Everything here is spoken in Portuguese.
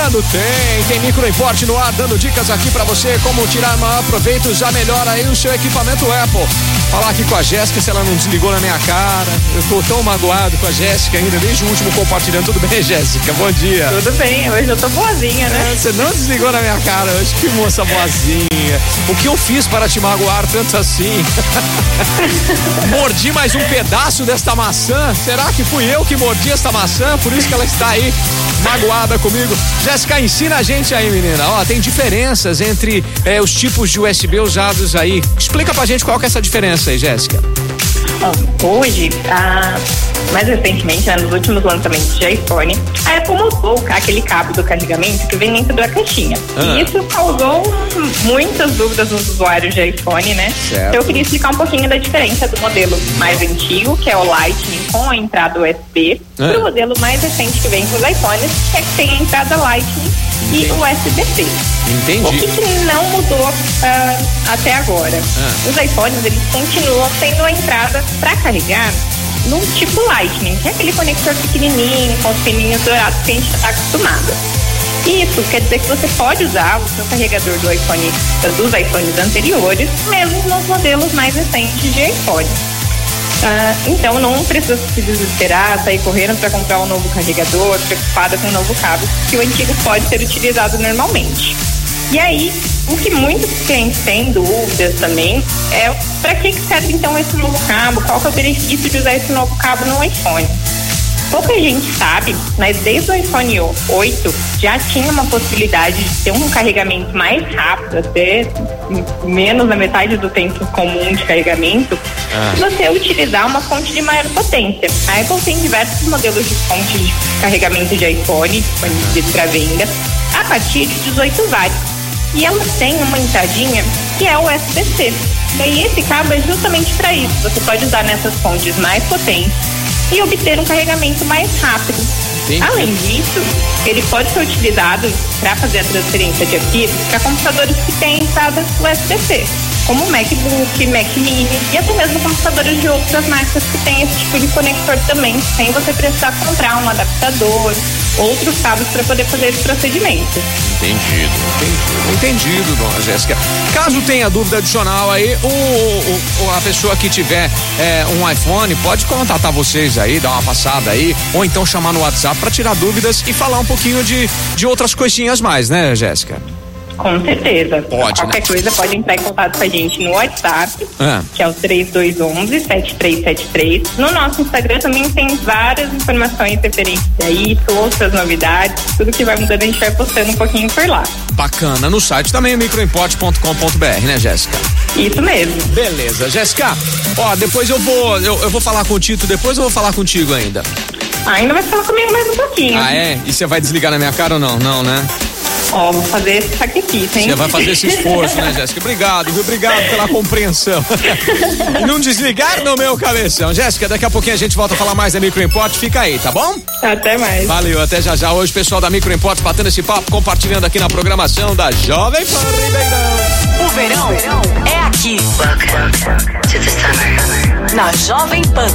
chegando? Tem, tem microimporte no ar, dando dicas aqui para você como tirar maior proveito, já melhora aí o seu equipamento Apple. Falar aqui com a Jéssica, se ela não desligou na minha cara. Eu tô tão magoado com a Jéssica ainda, desde o último compartilhando. Tudo bem, Jéssica? Bom dia. Tudo bem, hoje eu tô boazinha, né? É, você não desligou na minha cara hoje, que moça boazinha. O que eu fiz para te magoar tanto assim? mordi mais um pedaço desta maçã? Será que fui eu que mordi esta maçã? Por isso que ela está aí magoada comigo. Jéssica, ensina a gente aí, menina. Ó, tem diferenças entre é, os tipos de USB usados aí. Explica pra gente qual que é essa diferença aí, Jéssica. Hoje, a mais recentemente, né, nos últimos lançamentos de iPhone, a Apple mudou aquele cabo do carregamento que vem dentro da caixinha. Ah. E isso causou muitas dúvidas nos usuários de iPhone, né? Certo. Eu queria explicar um pouquinho da diferença do modelo mais antigo, que é o Lightning com a entrada USB, ah. para o modelo mais recente que vem com os iPhones, que é que tem a entrada Lightning Entendi. e USB-C. Entendi. O que, que não mudou uh, até agora? Ah. Os iPhones, eles continuam tendo a entrada para carregar no tipo Lightning, que é aquele conector pequenininho, com os pininhos dourados que a gente está acostumado. Isso quer dizer que você pode usar o seu carregador do iPhone, dos iPhones anteriores, mesmo nos modelos mais recentes de iPhone. Ah, então não precisa se desesperar, sair correndo para comprar um novo carregador, preocupada com um novo cabo, que o antigo pode ser utilizado normalmente. E aí, o que muitos clientes têm dúvidas também é para que serve então esse novo cabo? Qual que é o benefício de usar esse novo cabo no iPhone? Pouca gente sabe, mas desde o iPhone 8 já tinha uma possibilidade de ter um carregamento mais rápido, até menos da metade do tempo comum de carregamento, ah. se você utilizar uma fonte de maior potência. A Apple tem diversos modelos de fonte de carregamento de iPhone disponíveis para venda a partir de 18 watts e ela tem uma entradinha que é o USB-C. Daí esse cabo é justamente para isso. Você pode usar nessas fontes mais potentes e obter um carregamento mais rápido. Além disso, ele pode ser utilizado para fazer a transferência de arquivos para computadores que têm entrada USB-C, como MacBook, Mac Mini e até mesmo computadores de outras marcas que têm esse tipo de conector também, sem você precisar comprar um adaptador outros cabos para poder fazer esse procedimento. Entendido, entendido, entendido, dona Jéssica. Caso tenha dúvida adicional aí, o, o a pessoa que tiver é, um iPhone pode contatar vocês aí, dar uma passada aí, ou então chamar no WhatsApp para tirar dúvidas e falar um pouquinho de, de outras coisinhas mais, né, Jéssica? Com certeza. Pode, Qualquer né? coisa pode entrar em contato com a gente no WhatsApp, ah. que é o 3211-7373. No nosso Instagram também tem várias informações referentes a isso, outras novidades, tudo que vai mudando a gente vai postando um pouquinho por lá. Bacana. No site também, microimporte.com.br, né, Jéssica? Isso mesmo. Beleza. Jéssica, ó, depois eu vou, eu, eu vou falar com o Tito, depois eu vou falar contigo ainda. Ainda vai falar comigo mais um pouquinho. Ah, é? E você vai desligar na minha cara ou não? Não, né? Ó, vou fazer esse sacrifício, hein? Você vai fazer esse esforço, né, Jéssica? Obrigado, viu? Obrigado pela compreensão. e não desligar no meu cabeção. Jéssica, daqui a pouquinho a gente volta a falar mais da Microimport. Fica aí, tá bom? Até mais. Valeu, até já já. Hoje, pessoal da Microimport batendo esse papo, compartilhando aqui na programação da Jovem Pan Ribeirão. O verão, o verão é aqui. Welcome to the summer. Na Jovem Pan.